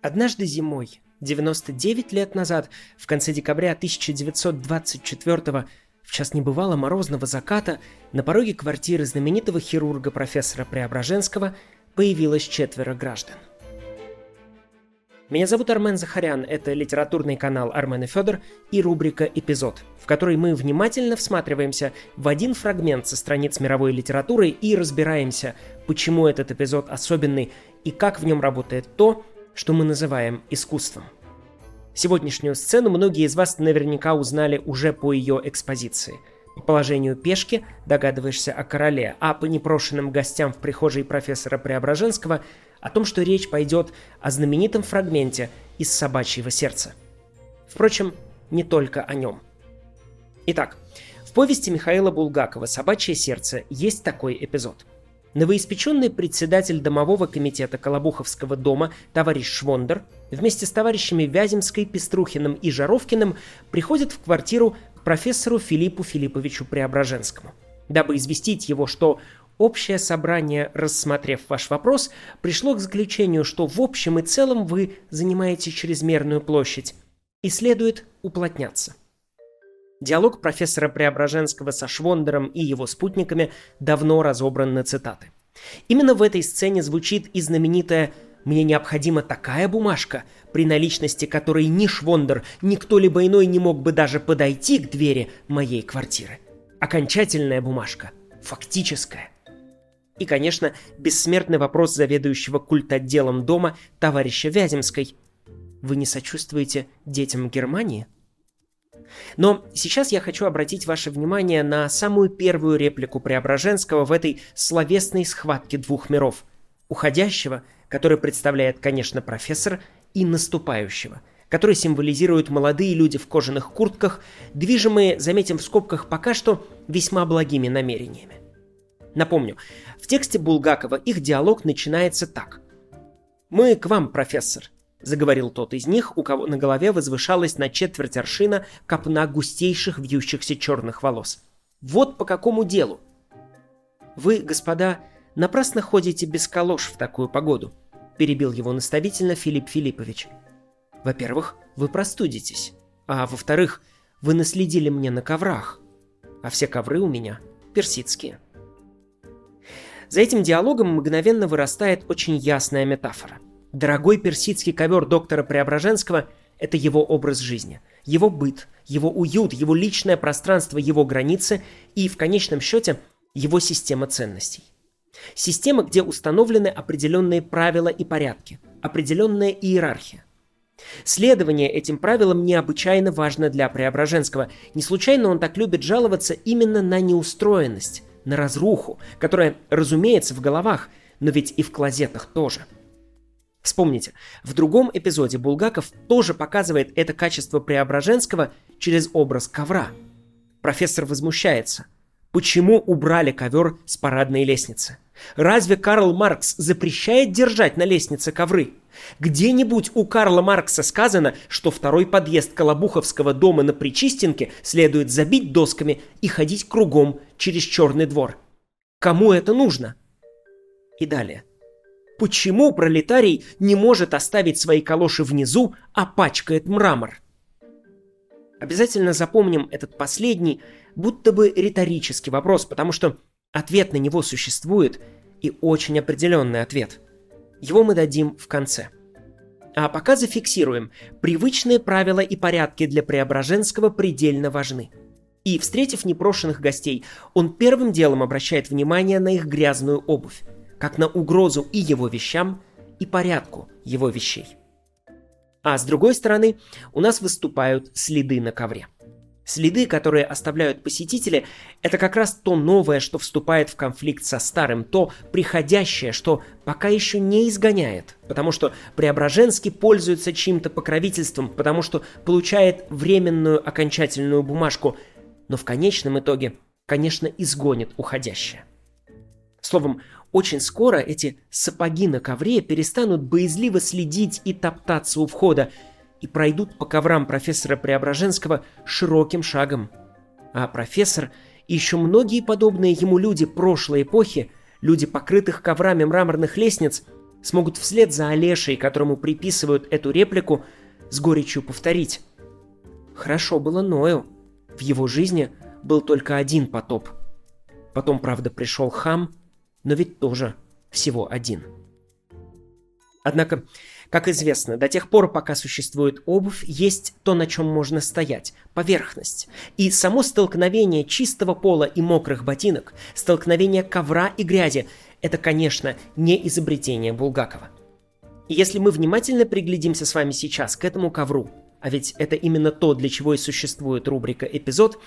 Однажды зимой, 99 лет назад, в конце декабря 1924 в час небывало морозного заката, на пороге квартиры знаменитого хирурга профессора Преображенского появилось четверо граждан. Меня зовут Армен Захарян, это литературный канал Армен и Федор и рубрика «Эпизод», в которой мы внимательно всматриваемся в один фрагмент со страниц мировой литературы и разбираемся, почему этот эпизод особенный и как в нем работает то, что мы называем искусством. Сегодняшнюю сцену многие из вас наверняка узнали уже по ее экспозиции. По положению пешки догадываешься о короле, а по непрошенным гостям в прихожей профессора Преображенского о том, что речь пойдет о знаменитом фрагменте из «Собачьего сердца». Впрочем, не только о нем. Итак, в повести Михаила Булгакова «Собачье сердце» есть такой эпизод – Новоиспеченный председатель домового комитета Колобуховского дома товарищ Швондер вместе с товарищами Вяземской, Пеструхиным и Жаровкиным приходит в квартиру к профессору Филиппу Филипповичу Преображенскому, дабы известить его, что общее собрание, рассмотрев ваш вопрос, пришло к заключению, что в общем и целом вы занимаете чрезмерную площадь и следует уплотняться. Диалог профессора Преображенского со Швондером и его спутниками давно разобран на цитаты. Именно в этой сцене звучит и знаменитая «Мне необходима такая бумажка, при наличности которой ни Швондер, ни кто-либо иной не мог бы даже подойти к двери моей квартиры. Окончательная бумажка, фактическая». И, конечно, бессмертный вопрос заведующего культотделом дома товарища Вяземской. «Вы не сочувствуете детям Германии?» Но сейчас я хочу обратить ваше внимание на самую первую реплику Преображенского в этой словесной схватке двух миров. Уходящего, который представляет, конечно, профессор, и наступающего, который символизирует молодые люди в кожаных куртках, движимые, заметим в скобках, пока что весьма благими намерениями. Напомню, в тексте Булгакова их диалог начинается так. «Мы к вам, профессор. — заговорил тот из них, у кого на голове возвышалась на четверть аршина копна густейших вьющихся черных волос. «Вот по какому делу!» «Вы, господа, напрасно ходите без калош в такую погоду», — перебил его наставительно Филипп Филиппович. «Во-первых, вы простудитесь, а во-вторых, вы наследили мне на коврах, а все ковры у меня персидские». За этим диалогом мгновенно вырастает очень ясная метафора — Дорогой персидский ковер доктора Преображенского – это его образ жизни, его быт, его уют, его личное пространство, его границы и, в конечном счете, его система ценностей. Система, где установлены определенные правила и порядки, определенная иерархия. Следование этим правилам необычайно важно для Преображенского. Не случайно он так любит жаловаться именно на неустроенность, на разруху, которая, разумеется, в головах, но ведь и в клозетах тоже – Вспомните, в другом эпизоде Булгаков тоже показывает это качество Преображенского через образ ковра. Профессор возмущается. Почему убрали ковер с парадной лестницы? Разве Карл Маркс запрещает держать на лестнице ковры? Где-нибудь у Карла Маркса сказано, что второй подъезд Колобуховского дома на Причистенке следует забить досками и ходить кругом через черный двор. Кому это нужно? И далее. Почему пролетарий не может оставить свои калоши внизу, а пачкает мрамор? Обязательно запомним этот последний, будто бы риторический вопрос, потому что ответ на него существует, и очень определенный ответ. Его мы дадим в конце. А пока зафиксируем, привычные правила и порядки для Преображенского предельно важны. И, встретив непрошенных гостей, он первым делом обращает внимание на их грязную обувь как на угрозу и его вещам, и порядку его вещей. А с другой стороны, у нас выступают следы на ковре. Следы, которые оставляют посетители, это как раз то новое, что вступает в конфликт со старым, то приходящее, что пока еще не изгоняет, потому что Преображенский пользуется чьим-то покровительством, потому что получает временную окончательную бумажку, но в конечном итоге, конечно, изгонит уходящее. Словом, очень скоро эти сапоги на ковре перестанут боязливо следить и топтаться у входа и пройдут по коврам профессора Преображенского широким шагом. А профессор и еще многие подобные ему люди прошлой эпохи, люди покрытых коврами мраморных лестниц, смогут вслед за Олешей, которому приписывают эту реплику, с горечью повторить. Хорошо было Ною. В его жизни был только один потоп. Потом, правда, пришел хам, но ведь тоже всего один. Однако, как известно, до тех пор, пока существует обувь, есть то, на чем можно стоять – поверхность. И само столкновение чистого пола и мокрых ботинок, столкновение ковра и грязи – это, конечно, не изобретение Булгакова. И если мы внимательно приглядимся с вами сейчас к этому ковру, а ведь это именно то, для чего и существует рубрика «Эпизод»,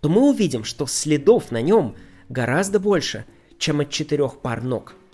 то мы увидим, что следов на нем гораздо больше, чем от четырех пар ног –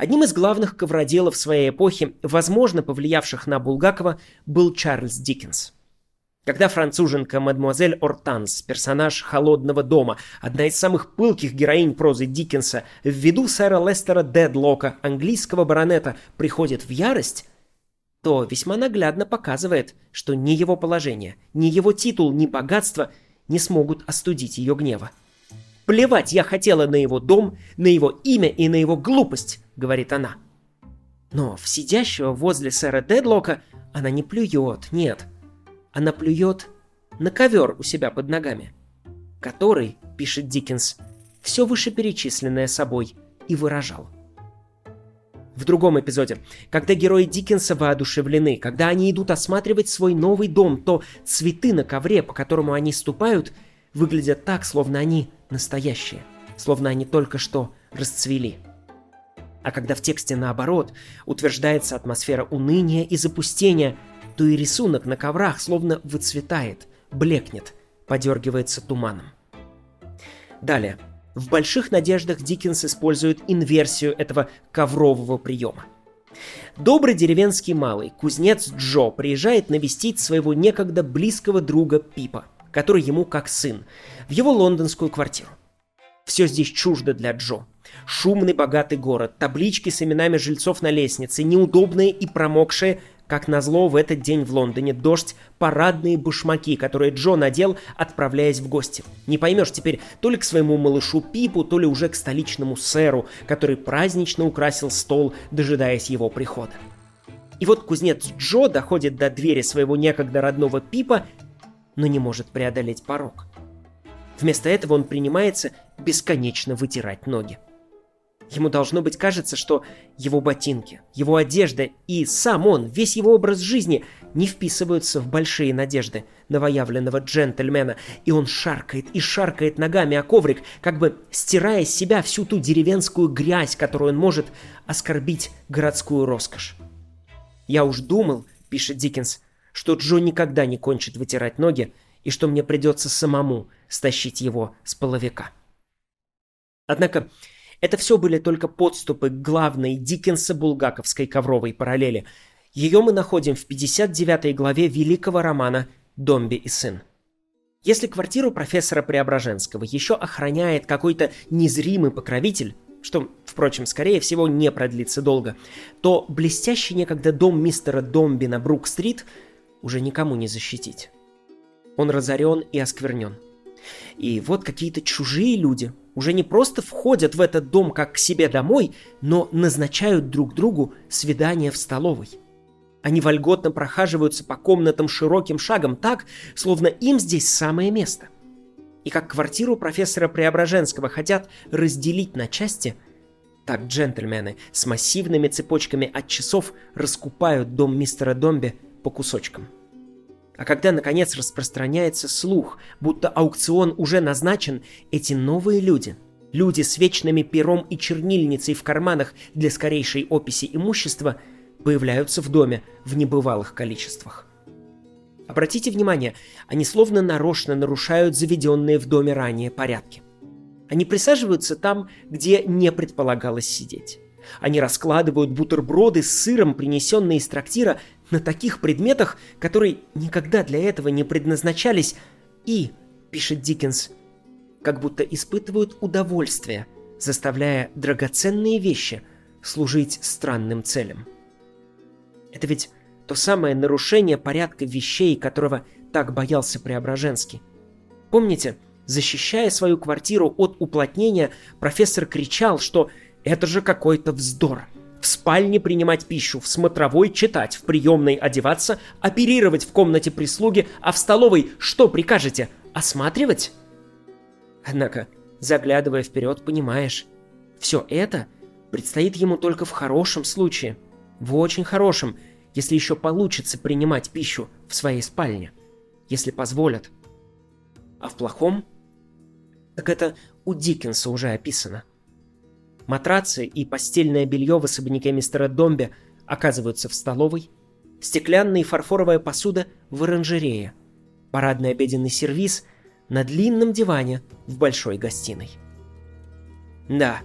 Одним из главных ковроделов своей эпохи, возможно, повлиявших на Булгакова, был Чарльз Диккенс. Когда француженка мадемуазель Ортанс, персонаж «Холодного дома», одна из самых пылких героинь прозы Диккенса, в виду сэра Лестера Дедлока, английского баронета, приходит в ярость, то весьма наглядно показывает, что ни его положение, ни его титул, ни богатство не смогут остудить ее гнева. Плевать я хотела на его дом, на его имя и на его глупость, говорит она. Но в сидящего возле сэра Дедлока она не плюет, нет. Она плюет на ковер у себя под ногами, который, пишет Диккенс, все вышеперечисленное собой и выражал. В другом эпизоде, когда герои Диккенса воодушевлены, когда они идут осматривать свой новый дом, то цветы на ковре, по которому они ступают, выглядят так, словно они настоящие, словно они только что расцвели. А когда в тексте наоборот утверждается атмосфера уныния и запустения, то и рисунок на коврах словно выцветает, блекнет, подергивается туманом. Далее. В «Больших надеждах» Диккенс использует инверсию этого коврового приема. Добрый деревенский малый, кузнец Джо, приезжает навестить своего некогда близкого друга Пипа – который ему как сын, в его лондонскую квартиру. Все здесь чуждо для Джо. Шумный богатый город, таблички с именами жильцов на лестнице, неудобные и промокшие, как назло в этот день в Лондоне дождь, парадные башмаки, которые Джо надел, отправляясь в гости. Не поймешь теперь то ли к своему малышу Пипу, то ли уже к столичному сэру, который празднично украсил стол, дожидаясь его прихода. И вот кузнец Джо доходит до двери своего некогда родного Пипа но не может преодолеть порог. Вместо этого он принимается бесконечно вытирать ноги. Ему должно быть кажется, что его ботинки, его одежда и сам он, весь его образ жизни не вписываются в большие надежды новоявленного джентльмена, и он шаркает и шаркает ногами о коврик, как бы стирая с себя всю ту деревенскую грязь, которую он может оскорбить городскую роскошь. «Я уж думал», — пишет Диккенс, что Джо никогда не кончит вытирать ноги и что мне придется самому стащить его с половика. Однако это все были только подступы к главной Диккенса-булгаковской ковровой параллели. Ее мы находим в 59 главе великого романа «Домби и сын». Если квартиру профессора Преображенского еще охраняет какой-то незримый покровитель, что, впрочем, скорее всего, не продлится долго, то блестящий некогда дом мистера Домби на Брук-стрит – уже никому не защитить. Он разорен и осквернен. И вот какие-то чужие люди уже не просто входят в этот дом как к себе домой, но назначают друг другу свидание в столовой. Они вольготно прохаживаются по комнатам широким шагом так, словно им здесь самое место. И как квартиру профессора Преображенского хотят разделить на части, так джентльмены с массивными цепочками от часов раскупают дом мистера Домби по кусочкам. А когда, наконец, распространяется слух, будто аукцион уже назначен, эти новые люди, люди с вечными пером и чернильницей в карманах для скорейшей описи имущества, появляются в доме в небывалых количествах. Обратите внимание, они словно нарочно нарушают заведенные в доме ранее порядки. Они присаживаются там, где не предполагалось сидеть. Они раскладывают бутерброды с сыром, принесенные из трактира, на таких предметах, которые никогда для этого не предназначались, и, пишет Диккенс, как будто испытывают удовольствие, заставляя драгоценные вещи служить странным целям. Это ведь то самое нарушение порядка вещей, которого так боялся Преображенский. Помните, защищая свою квартиру от уплотнения, профессор кричал, что это же какой-то вздор – В спальне принимать пищу, в смотровой читать, в приемной одеваться, оперировать в комнате прислуги, а в столовой что прикажете? Осматривать? Однако, заглядывая вперед, понимаешь, все это предстоит ему только в хорошем случае. В очень хорошем, если еще получится принимать пищу в своей спальне. Если позволят. А в плохом? Так это у Диккенса уже описано. Матрацы и постельное белье в особняке мистера Домби оказываются в столовой, стеклянная и фарфоровая посуда в оранжерее, парадный обеденный сервиз на длинном диване в большой гостиной. Да,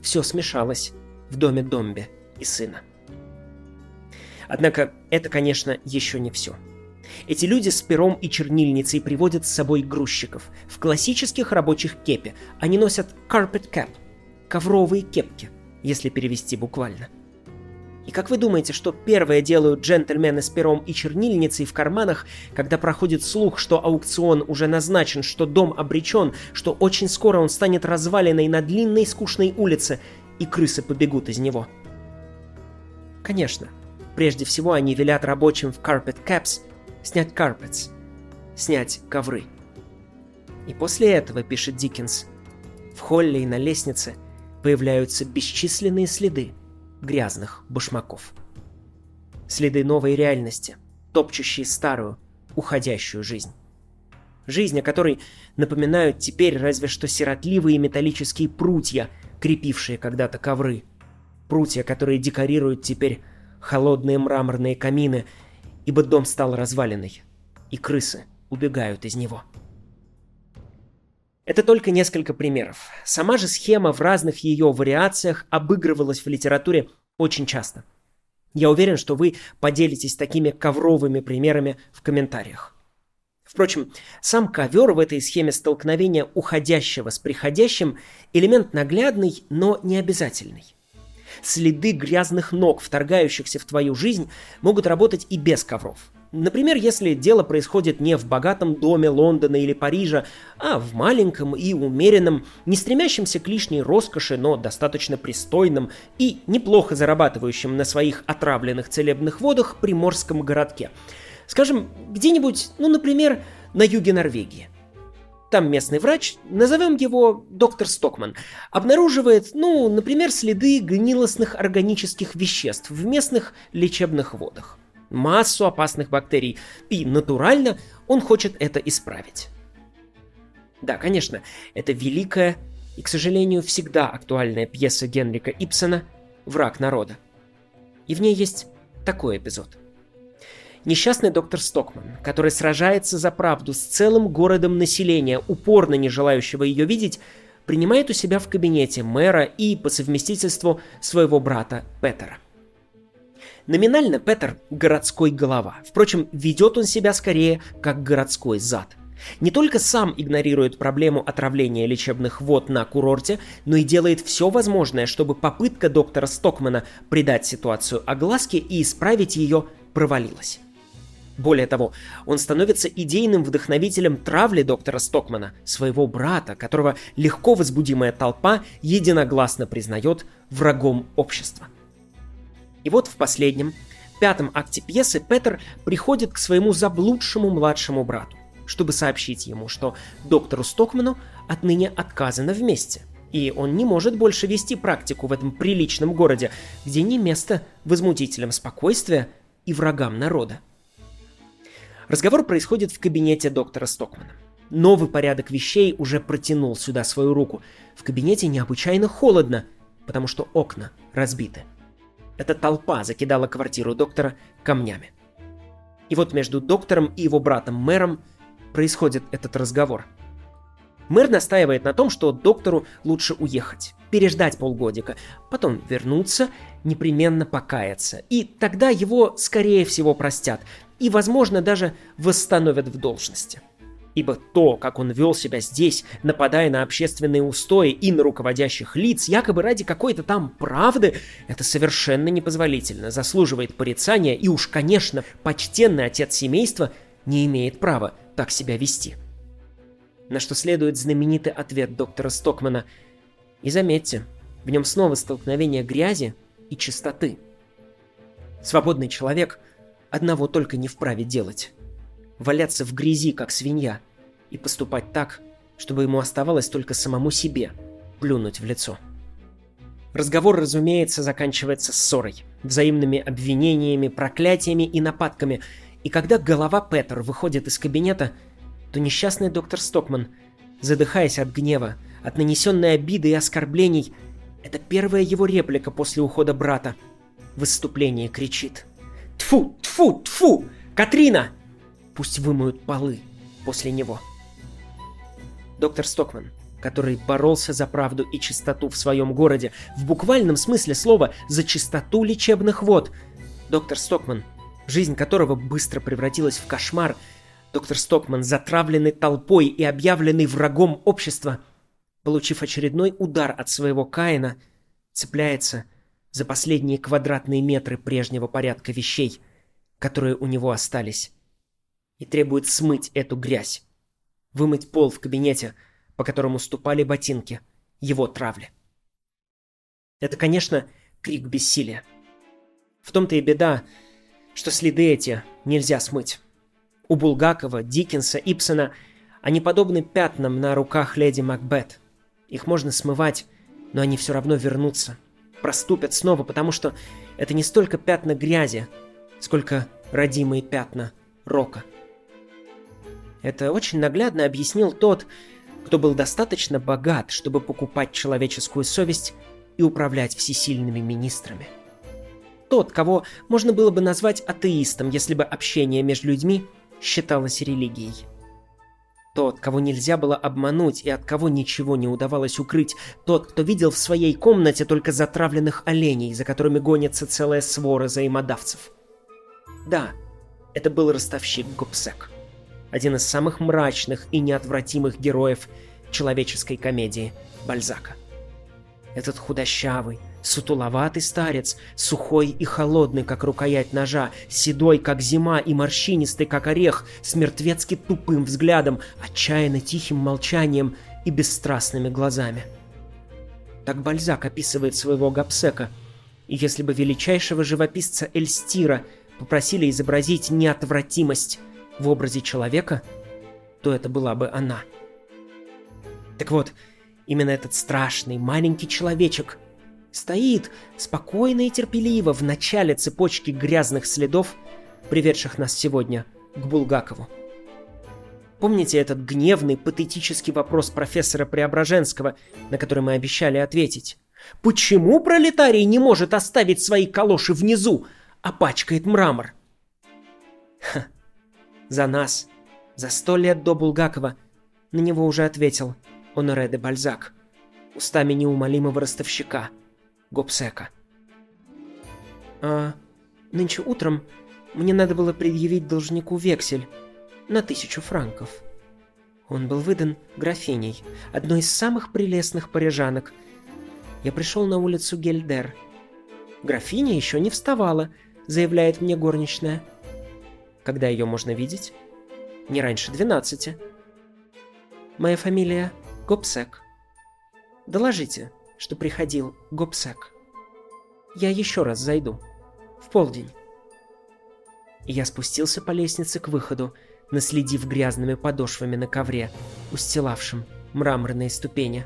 все смешалось в доме Домби и сына. Однако это, конечно, еще не все. Эти люди с пером и чернильницей приводят с собой грузчиков. В классических рабочих кепе они носят carpet cap – ковровые кепки, если перевести буквально. И как вы думаете, что первое делают джентльмены с пером и чернильницей в карманах, когда проходит слух, что аукцион уже назначен, что дом обречен, что очень скоро он станет разваленной на длинной скучной улице, и крысы побегут из него? Конечно, прежде всего они велят рабочим в carpet caps снять carpets, снять ковры. И после этого, пишет Диккенс, в холле и на лестнице – появляются бесчисленные следы грязных башмаков. Следы новой реальности, топчущие старую, уходящую жизнь. Жизнь, о которой напоминают теперь разве что сиротливые металлические прутья, крепившие когда-то ковры. Прутья, которые декорируют теперь холодные мраморные камины, ибо дом стал разваленный, и крысы убегают из него. Это только несколько примеров. Сама же схема в разных ее вариациях обыгрывалась в литературе очень часто. Я уверен, что вы поделитесь такими ковровыми примерами в комментариях. Впрочем, сам ковер в этой схеме столкновения уходящего с приходящим – элемент наглядный, но не обязательный. Следы грязных ног, вторгающихся в твою жизнь, могут работать и без ковров – Например, если дело происходит не в богатом доме Лондона или Парижа, а в маленьком и умеренном, не стремящемся к лишней роскоши, но достаточно пристойном и неплохо зарабатывающем на своих отравленных целебных водах приморском городке. Скажем, где-нибудь, ну, например, на юге Норвегии. Там местный врач, назовем его доктор Стокман, обнаруживает, ну, например, следы гнилостных органических веществ в местных лечебных водах массу опасных бактерий, и натурально он хочет это исправить. Да, конечно, это великая и, к сожалению, всегда актуальная пьеса Генрика Ипсона «Враг народа». И в ней есть такой эпизод. Несчастный доктор Стокман, который сражается за правду с целым городом населения, упорно не желающего ее видеть, принимает у себя в кабинете мэра и, по совместительству, своего брата Петера – Номинально Петер – городской голова. Впрочем, ведет он себя скорее как городской зад. Не только сам игнорирует проблему отравления лечебных вод на курорте, но и делает все возможное, чтобы попытка доктора Стокмана придать ситуацию огласке и исправить ее провалилась. Более того, он становится идейным вдохновителем травли доктора Стокмана, своего брата, которого легко возбудимая толпа единогласно признает врагом общества – и вот в последнем, пятом акте пьесы Петер приходит к своему заблудшему младшему брату, чтобы сообщить ему, что доктору Стокману отныне отказано вместе, и он не может больше вести практику в этом приличном городе, где не место возмутителям спокойствия и врагам народа. Разговор происходит в кабинете доктора Стокмана. Новый порядок вещей уже протянул сюда свою руку. В кабинете необычайно холодно, потому что окна разбиты. Эта толпа закидала квартиру доктора камнями. И вот между доктором и его братом-мэром происходит этот разговор. Мэр настаивает на том, что доктору лучше уехать, переждать полгодика, потом вернуться, непременно покаяться, и тогда его, скорее всего, простят, и, возможно, даже восстановят в должности ибо то, как он вел себя здесь, нападая на общественные устои и на руководящих лиц, якобы ради какой-то там правды, это совершенно непозволительно, заслуживает порицания, и уж, конечно, почтенный отец семейства не имеет права так себя вести. На что следует знаменитый ответ доктора Стокмана. И заметьте, в нем снова столкновение грязи и чистоты. Свободный человек одного только не вправе делать. Валяться в грязи, как свинья, и поступать так, чтобы ему оставалось только самому себе плюнуть в лицо. Разговор, разумеется, заканчивается ссорой, взаимными обвинениями, проклятиями и нападками. И когда голова Петер выходит из кабинета, то несчастный доктор Стокман, задыхаясь от гнева, от нанесенной обиды и оскорблений, это первая его реплика после ухода брата. В выступлении кричит. «Тфу, тфу, тфу! Катрина!» Пусть вымоют полы после него. Доктор Стокман, который боролся за правду и чистоту в своем городе, в буквальном смысле слова за чистоту лечебных вод. Доктор Стокман, жизнь которого быстро превратилась в кошмар, доктор Стокман, затравленный толпой и объявленный врагом общества, получив очередной удар от своего Каина, цепляется за последние квадратные метры прежнего порядка вещей, которые у него остались, и требует смыть эту грязь, вымыть пол в кабинете – по которому ступали ботинки, его травли. Это, конечно, крик бессилия. В том-то и беда, что следы эти нельзя смыть. У Булгакова, Диккенса, Ипсона они подобны пятнам на руках леди Макбет. Их можно смывать, но они все равно вернутся, проступят снова, потому что это не столько пятна грязи, сколько родимые пятна рока. Это очень наглядно объяснил тот, кто был достаточно богат, чтобы покупать человеческую совесть и управлять всесильными министрами. Тот, кого можно было бы назвать атеистом, если бы общение между людьми считалось религией. Тот, кого нельзя было обмануть и от кого ничего не удавалось укрыть. Тот, кто видел в своей комнате только затравленных оленей, за которыми гонится целая свора взаимодавцев. Да, это был ростовщик Гопсек один из самых мрачных и неотвратимых героев человеческой комедии Бальзака. Этот худощавый, сутуловатый старец, сухой и холодный, как рукоять ножа, седой, как зима, и морщинистый, как орех, с мертвецки тупым взглядом, отчаянно тихим молчанием и бесстрастными глазами. Так Бальзак описывает своего Гапсека, и если бы величайшего живописца Эльстира попросили изобразить неотвратимость в образе человека, то это была бы она. Так вот, именно этот страшный маленький человечек стоит спокойно и терпеливо в начале цепочки грязных следов, приведших нас сегодня к Булгакову. Помните этот гневный, патетический вопрос профессора Преображенского, на который мы обещали ответить? Почему пролетарий не может оставить свои калоши внизу, а пачкает мрамор? За нас. За сто лет до Булгакова. На него уже ответил Оноре де Бальзак. Устами неумолимого ростовщика. Гопсека. А нынче утром мне надо было предъявить должнику вексель на тысячу франков. Он был выдан графиней, одной из самых прелестных парижанок. Я пришел на улицу Гельдер. Графиня еще не вставала, заявляет мне горничная. Когда ее можно видеть? Не раньше 12. Моя фамилия Гопсек. Доложите, что приходил Гопсек. Я еще раз зайду. В полдень. Я спустился по лестнице к выходу, наследив грязными подошвами на ковре, устилавшем мраморные ступени.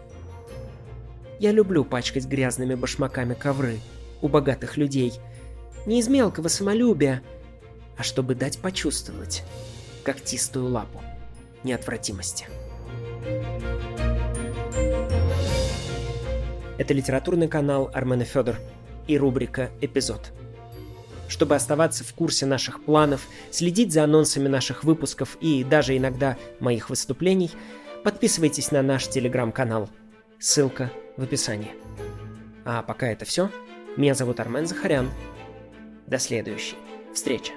Я люблю пачкать грязными башмаками ковры у богатых людей. Не из мелкого самолюбия, а чтобы дать почувствовать когтистую лапу неотвратимости. Это литературный канал Армена Федор и рубрика «Эпизод». Чтобы оставаться в курсе наших планов, следить за анонсами наших выпусков и даже иногда моих выступлений, подписывайтесь на наш телеграм-канал. Ссылка в описании. А пока это все. Меня зовут Армен Захарян. До следующей встречи.